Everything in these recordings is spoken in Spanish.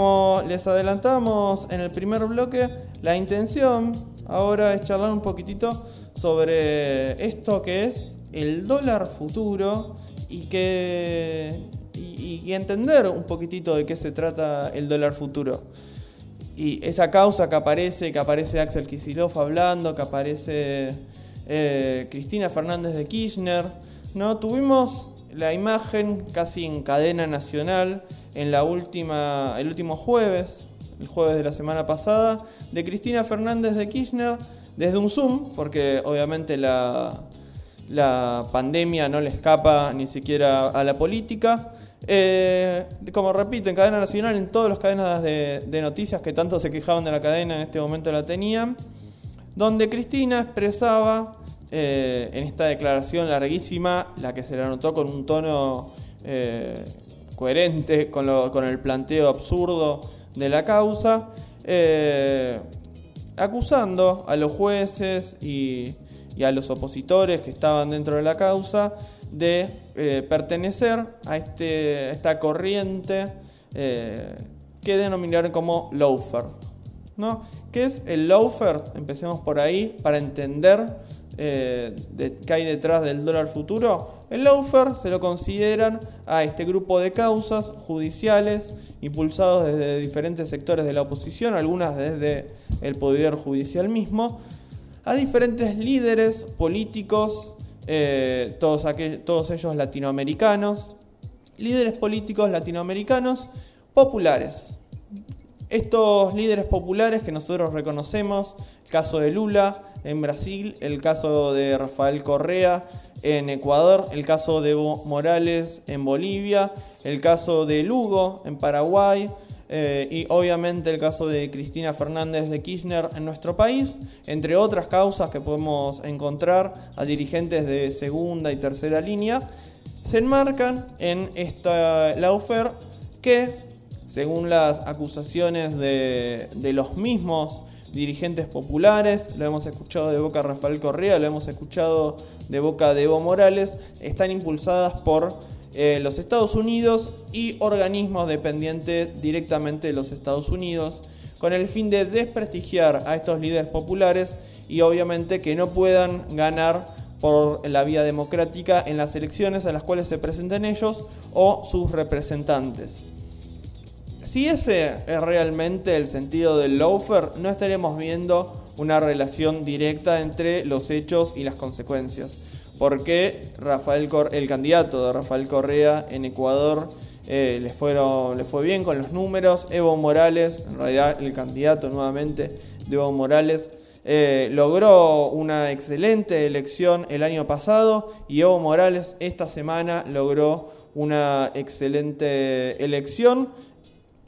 como les adelantamos en el primer bloque, la intención ahora es charlar un poquitito sobre esto que es el dólar futuro y que y, entender un poquitito de qué se trata el dólar futuro. Y esa causa que aparece, que aparece Axel Kicillof hablando, que aparece eh, Cristina Fernández de Kirchner, ¿no? Tuvimos la imagen casi en cadena nacional en la última, el último jueves, el jueves de la semana pasada, de Cristina Fernández de Kirchner desde un Zoom, porque obviamente la, la pandemia no le escapa ni siquiera a la política. Eh, como repito, en cadena nacional, en todas las cadenas de, de, noticias que tanto se quejaban de la cadena, en este momento la tenían, donde Cristina expresaba eh, en esta declaración larguísima, la que se le anotó con un tono eh, coherente con, el planteo absurdo de la causa, eh, acusando a los jueces y, a los opositores que estaban dentro de la causa de pertenecer a, este, esta corriente que denominaron como lawfare. ¿no? ¿Qué es el lawfare? Empecemos por ahí para entender eh, que hay detrás del dólar futuro, el lawfare se lo consideran a este grupo de causas judiciales impulsados desde diferentes sectores de la oposición, algunas desde el poder judicial mismo, a diferentes líderes políticos, eh, todos, todos ellos latinoamericanos, líderes políticos latinoamericanos populares. Estos líderes populares que nosotros reconocemos, el caso de Lula en Brasil, el caso de Rafael Correa en Ecuador, el caso de Evo Morales en Bolivia, el caso de Lugo en Paraguay, eh, y obviamente el caso de Cristina Fernández de Kirchner en nuestro país, entre otras causas que podemos encontrar a dirigentes de segunda y tercera línea, se enmarcan en esta lawfare que según las acusaciones de, los mismos dirigentes populares, lo hemos escuchado de boca Rafael Correa, lo hemos escuchado de boca de Evo Morales, están impulsadas por eh, los Estados Unidos y organismos dependientes directamente de los Estados Unidos, con el fin de desprestigiar a estos líderes populares y obviamente que no puedan ganar por la vía democrática en las elecciones en las cuales se presenten ellos o sus representantes. Si ese es realmente el sentido del loafer, no estaremos viendo una relación directa entre los hechos y las consecuencias. Porque Rafael el candidato de Rafael Correa en Ecuador eh, le, fueron, le fue bien con los números. Evo Morales, en realidad el candidato nuevamente de Evo Morales, eh, logró una excelente elección el año pasado y Evo Morales esta semana logró una excelente elección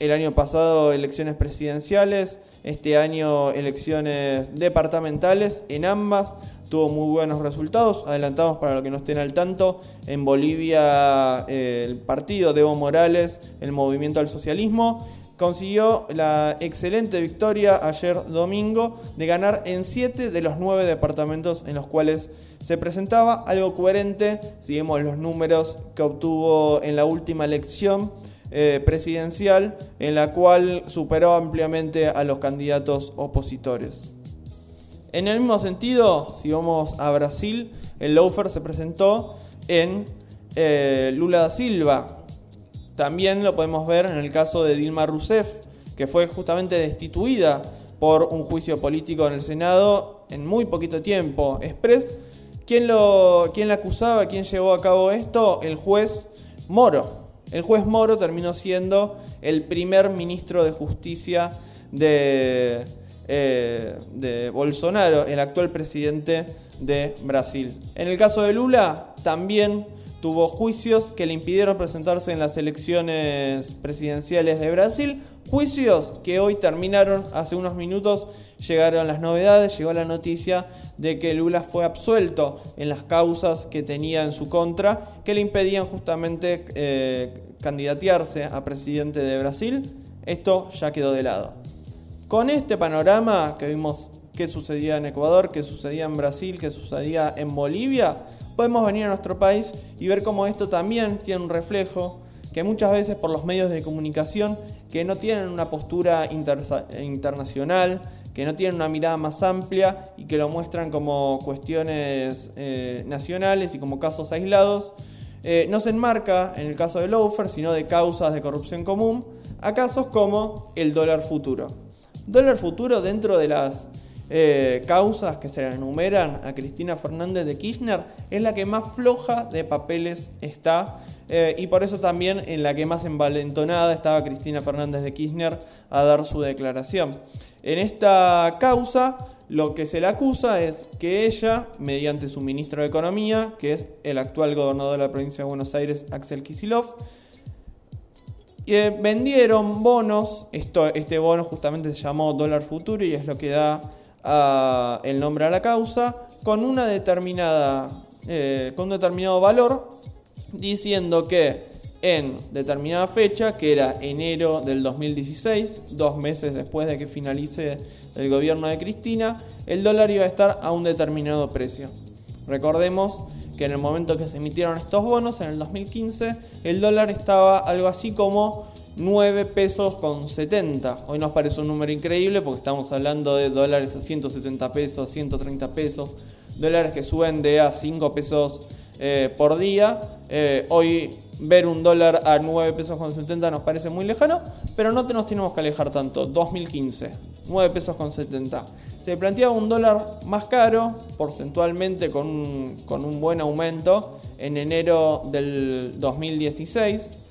el año pasado elecciones presidenciales, este año elecciones departamentales, en ambas tuvo muy buenos resultados. Adelantamos para los que no estén al tanto, en Bolivia eh, el partido de Evo Morales, el movimiento al socialismo, consiguió la excelente victoria ayer domingo de ganar en 7 de los 9 departamentos en los cuales se presentaba, algo coherente si los números que obtuvo en la última elección eh, presidencial en la cual superó ampliamente a los candidatos opositores. En el mismo sentido, si vamos a Brasil, el Loafer se presentó en eh, Lula da Silva. También lo podemos ver en el caso de Dilma Rousseff, que fue justamente destituida por un juicio político en el Senado en muy poquito tiempo. Express, ¿quién, lo, quién la acusaba? ¿Quién llevó a cabo esto? El juez Moro. El juez Moro terminó siendo el primer ministro de justicia de, eh, de Bolsonaro, el actual presidente de Brasil. En el caso de Lula, también tuvo juicios que le impidieron presentarse en las elecciones presidenciales de Brasil. Juicios que hoy terminaron hace unos minutos, llegaron las novedades, llegó la noticia de que Lula fue absuelto en las causas que tenía en su contra, que le impedían justamente eh, candidatearse a presidente de Brasil. Esto ya quedó de lado. Con este panorama que vimos qué sucedía en Ecuador, qué sucedía en Brasil, qué sucedía en Bolivia, podemos venir a nuestro país y ver cómo esto también tiene un reflejo que muchas veces por los medios de comunicación que no tienen una postura internacional, que no tienen una mirada más amplia y que lo muestran como cuestiones eh, nacionales y como casos aislados, eh, no se enmarca en el caso de Loafer, sino de causas de corrupción común, a casos como el dólar futuro. Dólar futuro dentro de las eh, causas que se le enumeran a Cristina Fernández de Kirchner es la que más floja de papeles está y por eso también en la que más envalentonada estaba Cristina Fernández de Kirchner a dar su declaración. En esta causa lo que se le acusa es que ella, mediante su ministro de Economía, que es el actual gobernador de la provincia de Buenos Aires, Axel Kisilov, eh, vendieron bonos, esto, este bono justamente se llamó dólar futuro y es lo que da el nombre a la causa, con, una determinada, eh, con un determinado valor, diciendo que en determinada fecha, que era enero del 2016, dos meses después de que finalice el gobierno de Cristina, el dólar iba a estar a un determinado precio. Recordemos que en el momento que se emitieron estos bonos, en el 2015, el dólar estaba algo así como 9 pesos con 70. Hoy nos parece un número increíble porque estamos hablando de dólares a 170 pesos, 130 pesos, dólares que suben de a 5 pesos eh, por día. Eh, hoy ver un dólar a 9 pesos con 70 nos parece muy lejano, pero no nos tenemos que alejar tanto. 2015, 9 pesos con 70. Se planteaba un dólar más caro, porcentualmente con un, con un buen aumento, en enero del 2016,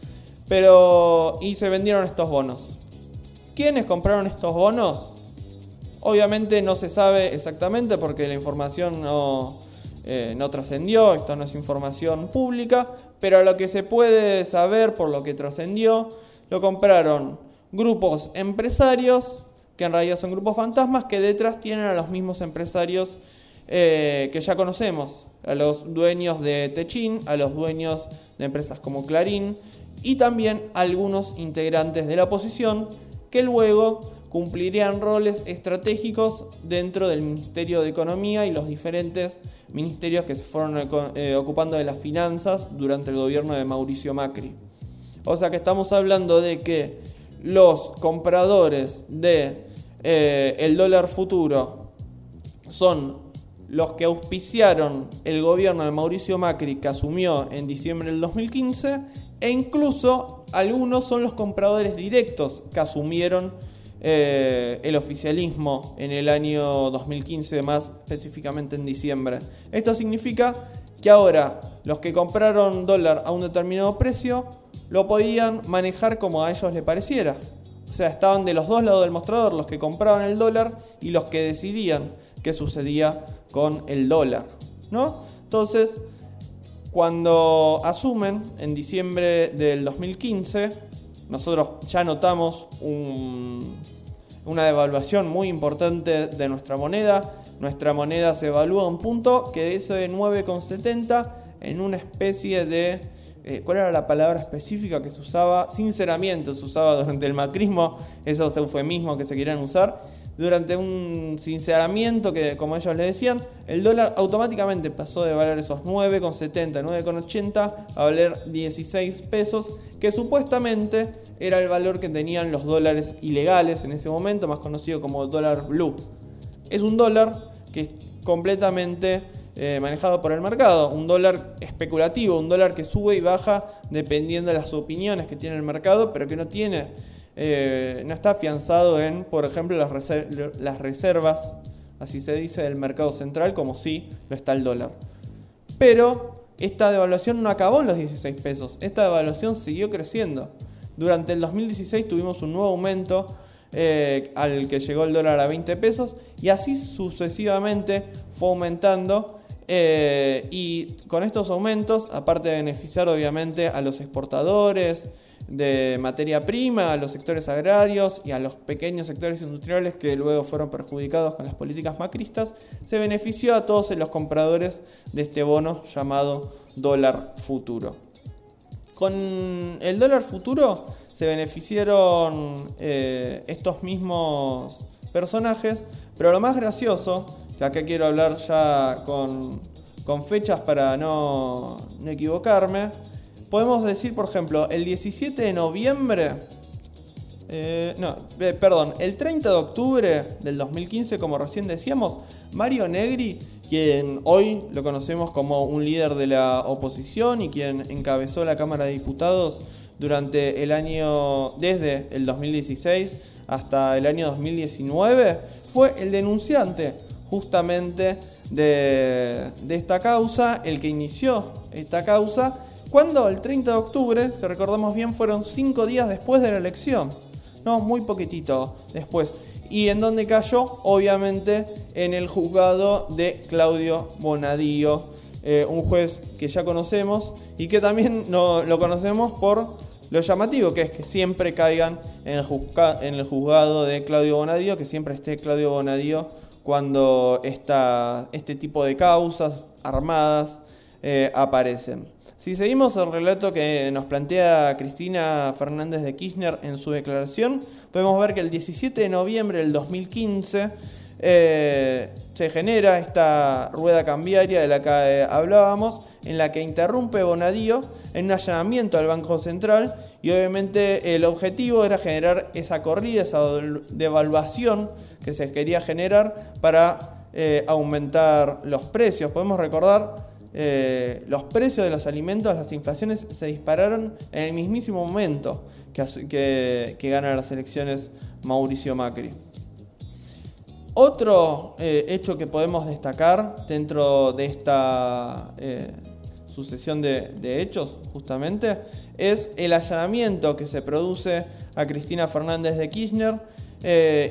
pero y se vendieron estos bonos. ¿Quiénes compraron estos bonos? Obviamente no se sabe exactamente porque la información no, eh, no trascendió, esto no es información pública, pero lo que se puede saber por lo que trascendió, lo compraron grupos empresarios, que en realidad son grupos fantasmas, que detrás tienen a los mismos empresarios eh, que ya conocemos, a los dueños de Techin, a los dueños de empresas como Clarín y también algunos integrantes de la oposición que luego cumplirían roles estratégicos dentro del Ministerio de Economía y los diferentes ministerios que se fueron eh, ocupando de las finanzas durante el gobierno de Mauricio Macri. O sea que estamos hablando de que los compradores de eh, el dólar futuro son los que auspiciaron el gobierno de Mauricio Macri que asumió en diciembre del 2015 e incluso algunos son los compradores directos que asumieron eh, el oficialismo en el año 2015, más específicamente en diciembre. Esto significa que ahora los que compraron dólar a un determinado precio lo podían manejar como a ellos les pareciera. O sea, estaban de los dos lados del mostrador, los que compraban el dólar y los que decidían qué sucedía con el dólar. ¿no? Entonces, cuando asumen en diciembre del 2015, nosotros ya notamos una devaluación muy importante de nuestra moneda. Nuestra moneda se evalúa a un punto que de eso de 9,70 en una especie de... Eh, ¿Cuál era la palabra específica que se usaba? Sinceramiento se usaba durante el macrismo, esos eufemismos que se querían usar durante un sinceramiento que, como ellos le decían, el dólar automáticamente pasó de valer esos 9,70, 9,80 a valer 16 pesos, que supuestamente era el valor que tenían los dólares ilegales en ese momento, más conocido como dólar blue. Es un dólar que es completamente eh, manejado por el mercado, un dólar especulativo, un dólar que sube y baja dependiendo de las opiniones que tiene el mercado, pero que no tiene eh, no está afianzado en, por ejemplo, las, reservas, así se dice, del mercado central, como sí lo está el dólar. Pero esta devaluación no acabó en los 16 pesos, esta devaluación siguió creciendo. Durante el 2016 tuvimos un nuevo aumento eh, al que llegó el dólar a 20 pesos y así sucesivamente fue aumentando eh, y con estos aumentos, aparte de beneficiar obviamente a los exportadores, de materia prima a los sectores agrarios y a los pequeños sectores industriales que luego fueron perjudicados con las políticas macristas, se benefició a todos los compradores de este bono llamado dólar futuro. Con el dólar futuro se beneficiaron eh, estos mismos personajes, pero lo más gracioso, que acá quiero hablar ya con, fechas para no, no equivocarme, podemos decir, por ejemplo, el 17 de noviembre, eh, no, eh, perdón, el 30 de octubre del 2015, como recién decíamos, Mario Negri, quien hoy lo conocemos como un líder de la oposición y quien encabezó la Cámara de Diputados durante el año, desde el 2016 hasta el año 2019, fue el denunciante justamente de, de esta causa, el que inició esta causa, cuando el 30 de octubre, si recordamos bien, fueron cinco días después de la elección. No, muy poquitito después. Y en donde cayó, obviamente, en el juzgado de Claudio Bonadío, eh, un juez que ya conocemos y que también no, lo conocemos por lo llamativo, que es que siempre caigan en el, juzgado de Claudio Bonadío, que siempre esté Claudio Bonadío cuando este tipo de causas armadas eh, aparecen. Si seguimos el relato que nos plantea Cristina Fernández de Kirchner en su declaración, podemos ver que el 17 de noviembre del 2015 eh, se genera esta rueda cambiaria de la que eh, hablábamos, en la que interrumpe Bonadío en un allanamiento al Banco Central y obviamente el objetivo era generar esa corrida, esa devaluación que se quería generar para aumentar los precios. Podemos recordar eh, los precios de los alimentos, las inflaciones se dispararon en el mismísimo momento que, que, gana las elecciones Mauricio Macri. Otro eh, hecho que podemos destacar dentro de esta eh, sucesión de, hechos, justamente, es el allanamiento que se produce a Cristina Fernández de Kirchner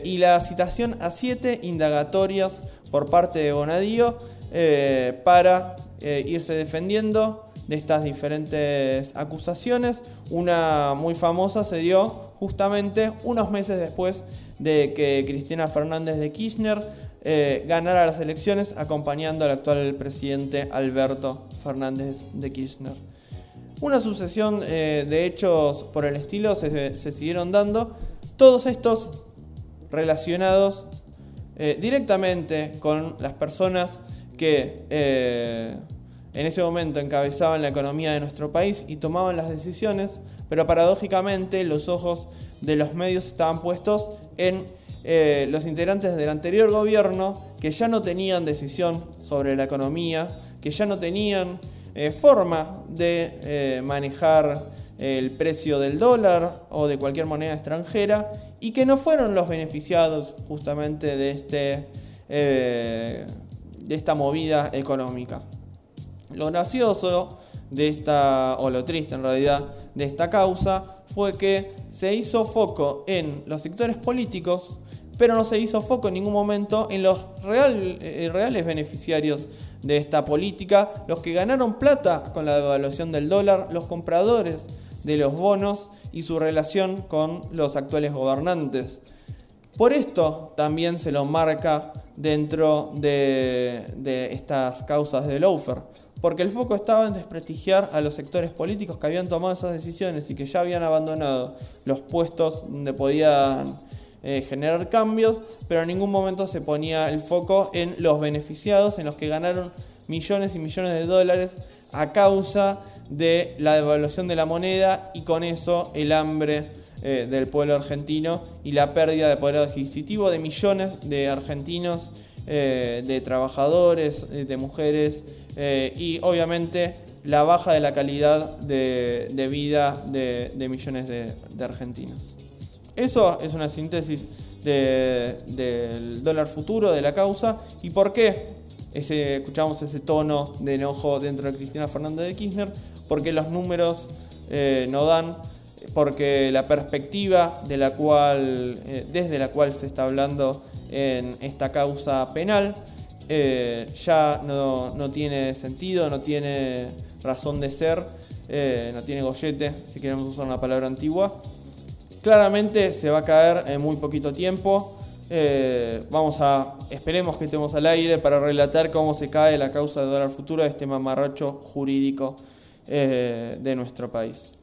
y la citación a siete indagatorias por parte de Bonadío para eh, irse defendiendo de estas diferentes acusaciones. Una muy famosa se dio justamente unos meses después de que Cristina Fernández de Kirchner eh, ganara las elecciones acompañando al actual presidente Alberto Fernández de Kirchner. Una sucesión eh, de hechos por el estilo se, siguieron dando, todos estos relacionados directamente con las personas que eh, en ese momento encabezaban la economía de nuestro país y tomaban las decisiones, pero paradójicamente los ojos de los medios estaban puestos en eh, los integrantes del anterior gobierno que ya no tenían decisión sobre la economía, que ya no tenían eh, forma de manejar el precio del dólar o de cualquier moneda extranjera y que no fueron los beneficiados justamente de este de esta movida económica. Lo gracioso de esta, o lo triste en realidad, de esta causa fue que se hizo foco en los sectores políticos, pero no se hizo foco en ningún momento en los eh, reales beneficiarios de esta política, los que ganaron plata con la devaluación del dólar, los compradores de los bonos y su relación con los actuales gobernantes. Por esto también se lo marca dentro de, estas causas de Loafer, porque el foco estaba en desprestigiar a los sectores políticos que habían tomado esas decisiones y que ya habían abandonado los puestos donde podían eh, generar cambios, pero en ningún momento se ponía el foco en los beneficiados, en los que ganaron millones y millones de dólares a causa de la devaluación de la moneda y con eso el hambre eh, del pueblo argentino y la pérdida de poder adquisitivo de millones de argentinos, eh, de trabajadores, eh, de mujeres y obviamente la baja de la calidad de, vida de, millones de, argentinos. Eso es una síntesis del dólar futuro, de la causa y por qué ese, escuchamos ese tono de enojo dentro de Cristina Fernández de Kirchner, porque los números no dan porque la perspectiva de la cual, eh, desde la cual se está hablando en esta causa penal eh, ya no, tiene sentido, no tiene razón de ser, eh, no tiene gollete, si queremos usar una palabra antigua. Claramente se va a caer en muy poquito tiempo. vamos a, esperemos que estemos al aire para relatar cómo se cae la causa de dólar futuro este mamarracho jurídico de nuestro país.